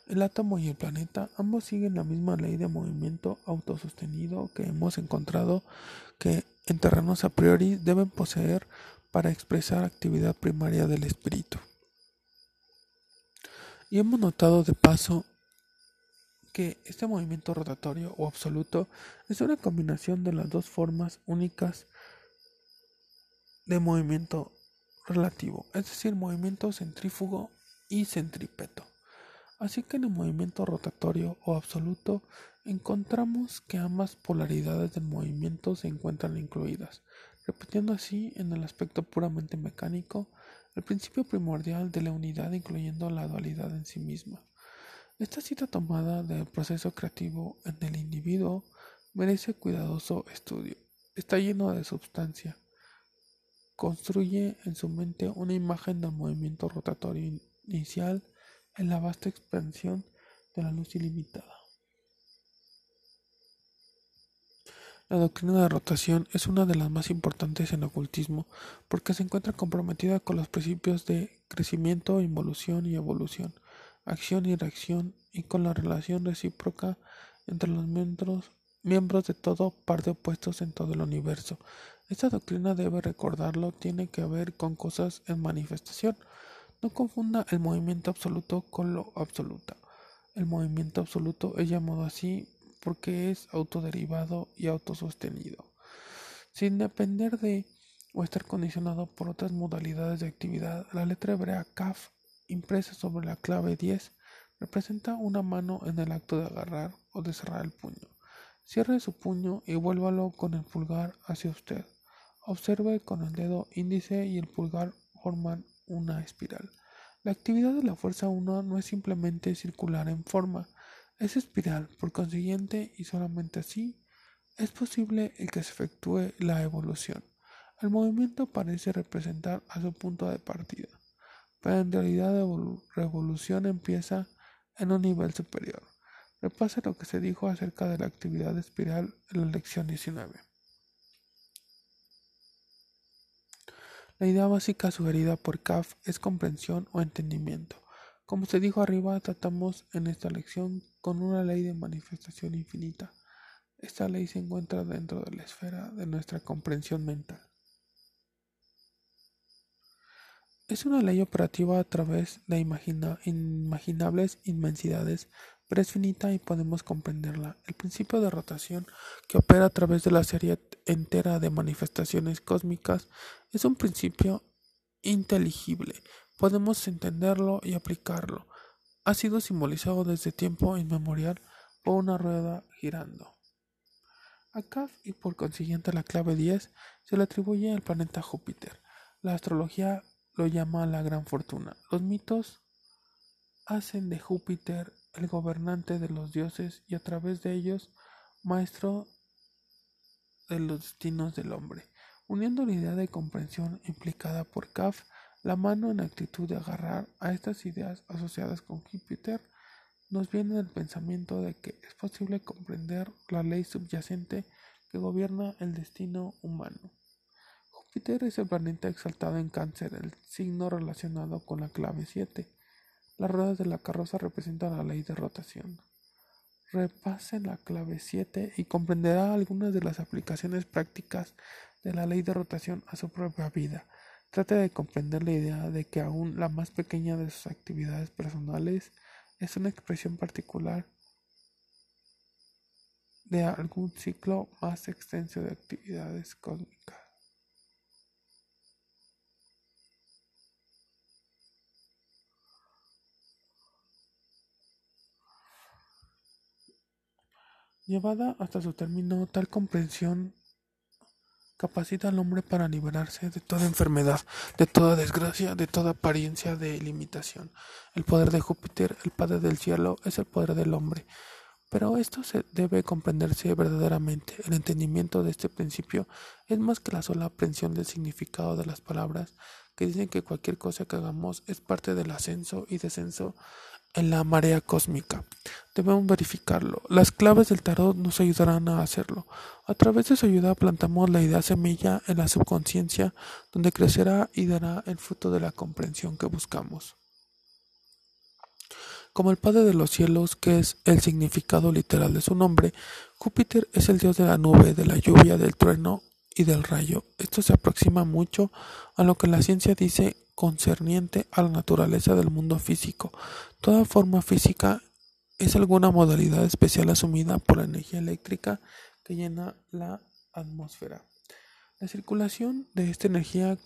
el átomo y el planeta, ambos siguen la misma ley de movimiento autosostenido que hemos encontrado que en terrenos a priori deben poseer para expresar actividad primaria del espíritu. Y hemos notado de paso que este movimiento rotatorio o absoluto es una combinación de las dos formas únicas de movimiento relativo, es decir, movimiento centrífugo y centrípeto. Así que en el movimiento rotatorio o absoluto encontramos que ambas polaridades del movimiento se encuentran incluidas, repitiendo así en el aspecto puramente mecánico el principio primordial de la unidad incluyendo la dualidad en sí misma. Esta cita tomada del proceso creativo en el individuo merece cuidadoso estudio. Está lleno de substancia. Construye en su mente una imagen del movimiento rotatorio inicial en la vasta expansión de la luz ilimitada. La doctrina de rotación es una de las más importantes en ocultismo porque se encuentra comprometida con los principios de crecimiento, involución y evolución, acción y reacción y con la relación recíproca entre los miembros miembros de todo par de opuestos en todo el universo. Esta doctrina debe recordarlo, tiene que ver con cosas en manifestación. No confunda el movimiento absoluto con lo absoluto. El movimiento absoluto es llamado así porque es autoderivado y autosostenido. Sin depender de o estar condicionado por otras modalidades de actividad, la letra hebrea Kaf, impresa sobre la clave 10, representa una mano en el acto de agarrar o de cerrar el puño. Cierre su puño y vuélvalo con el pulgar hacia usted. Observe con el dedo índice y el pulgar forman una espiral. La actividad de la fuerza 1 no es simplemente circular en forma, es espiral, por consiguiente, y solamente así es posible que se efectúe la evolución. El movimiento parece representar a su punto de partida, pero en realidad la revolución empieza en un nivel superior. Repase lo que se dijo acerca de la actividad espiral en la lección 19. La idea básica sugerida por CAF es comprensión o entendimiento. Como se dijo arriba, tratamos en esta lección con una ley de manifestación infinita. Esta ley se encuentra dentro de la esfera de nuestra comprensión mental. Es una ley operativa a través de imaginables inmensidades, pero es finita y podemos comprenderla. El principio de rotación que opera a través de la serie entera de manifestaciones cósmicas es un principio inteligible. Podemos entenderlo y aplicarlo. Ha sido simbolizado desde tiempo inmemorial por una rueda girando. A Kaf y por consiguiente la clave 10 se le atribuye al planeta Júpiter. La astrología lo llama la gran fortuna. Los mitos hacen de Júpiter el gobernante de los dioses y a través de ellos maestro de los destinos del hombre. Uniendo la idea de comprensión implicada por Kaf, la mano en actitud de agarrar a estas ideas asociadas con Júpiter, nos viene el pensamiento de que es posible comprender la ley subyacente que gobierna el destino humano. Júpiter es el planeta exaltado en cáncer, el signo relacionado con la clave 7. Las ruedas de la carroza representan la ley de rotación. Repase la clave 7 y comprenderá algunas de las aplicaciones prácticas de la ley de rotación a su propia vida. Trate de comprender la idea de que aún la más pequeña de sus actividades personales es una expresión particular de algún ciclo más extenso de actividades cósmicas. Llevada hasta su término, tal comprensión capacita al hombre para liberarse de toda enfermedad, de toda desgracia, de toda apariencia de limitación. El poder de Júpiter, el Padre del cielo, es el poder del hombre. Pero esto se debe comprenderse verdaderamente. El entendimiento de este principio es más que la sola aprensión del significado de las palabras que dicen que cualquier cosa que hagamos es parte del ascenso y descenso en la marea cósmica. Debemos verificarlo. Las claves del tarot nos ayudarán a hacerlo. A través de su ayuda plantamos la idea semilla en la subconsciencia donde crecerá y dará el fruto de la comprensión que buscamos. Como el Padre de los cielos, que es el significado literal de su nombre, Júpiter es el dios de la nube, de la lluvia, del trueno y del rayo. Esto se aproxima mucho a lo que la ciencia dice concerniente a la naturaleza del mundo físico. Toda forma física es alguna modalidad especial asumida por la energía eléctrica que llena la atmósfera. La circulación de esta energía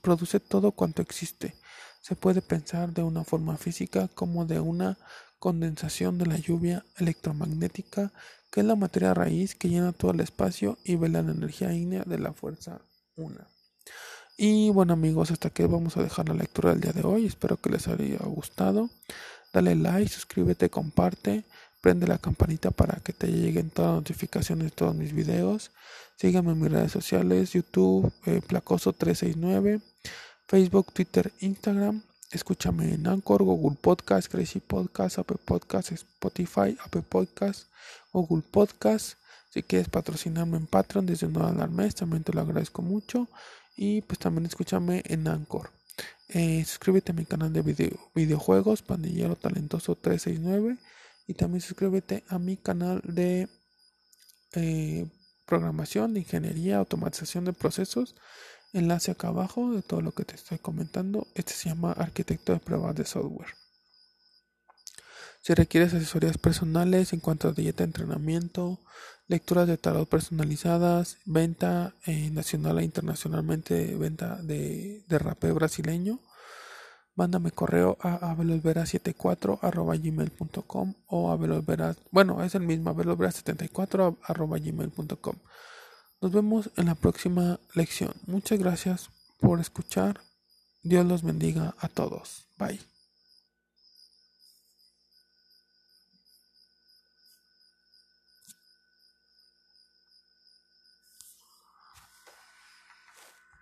produce todo cuanto existe. Se puede pensar de una forma física como de una condensación de la lluvia electromagnética, que es la materia raíz que llena todo el espacio y vela la energía ígnea de la fuerza una. Y bueno amigos, hasta aquí vamos a dejar la lectura del día de hoy. Espero que les haya gustado. Dale like, suscríbete, comparte, prende la campanita para que te lleguen todas las notificaciones de todos mis videos. Síganme en mis redes sociales, YouTube, eh, Placoso369, Facebook, Twitter, Instagram. Escúchame en Anchor, Google Podcast, Crazy Podcast, Apple Podcast, Spotify, Apple Podcast, Google Podcast. Si quieres patrocinarme en Patreon desde un dólar al mes, también te lo agradezco mucho. Y pues también escúchame en Anchor. Eh, suscríbete a mi canal de videojuegos, Pandillero Talentoso 369. Y también suscríbete a mi canal de eh, programación, ingeniería, automatización de procesos. Enlace acá abajo de todo lo que te estoy comentando. Este se llama arquitecto de pruebas de software. Si requieres asesorías personales en cuanto a dieta, entrenamiento, lecturas de tarot personalizadas, venta eh, nacional e internacionalmente, venta de, de rapé brasileño, mándame correo a abelosvera74 gmail.com o abelosvera, bueno, es el mismo abelosvera74 gmail.com. Nos vemos en la próxima lección. Muchas gracias por escuchar. Dios los bendiga a todos. Bye.